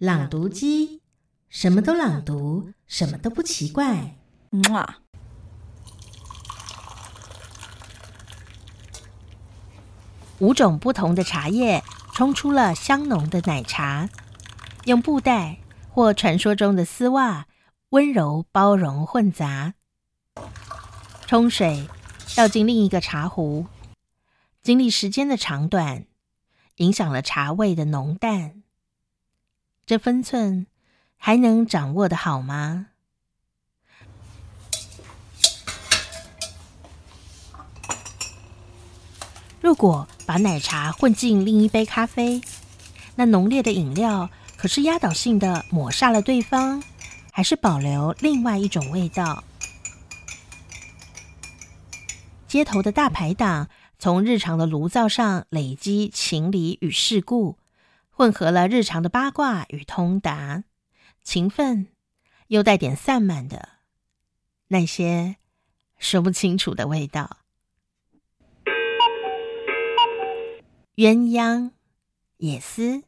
朗读机，什么都朗读，什么都不奇怪。哇！五种不同的茶叶冲出了香浓的奶茶，用布袋或传说中的丝袜温柔包容混杂。冲水倒进另一个茶壶，经历时间的长短，影响了茶味的浓淡。这分寸还能掌握的好吗？如果把奶茶混进另一杯咖啡，那浓烈的饮料可是压倒性的抹杀了对方，还是保留另外一种味道？街头的大排档，从日常的炉灶上累积情理与世故，混合了日常的八卦与通达，勤奋又带点散漫的那些说不清楚的味道。鸳鸯，也思。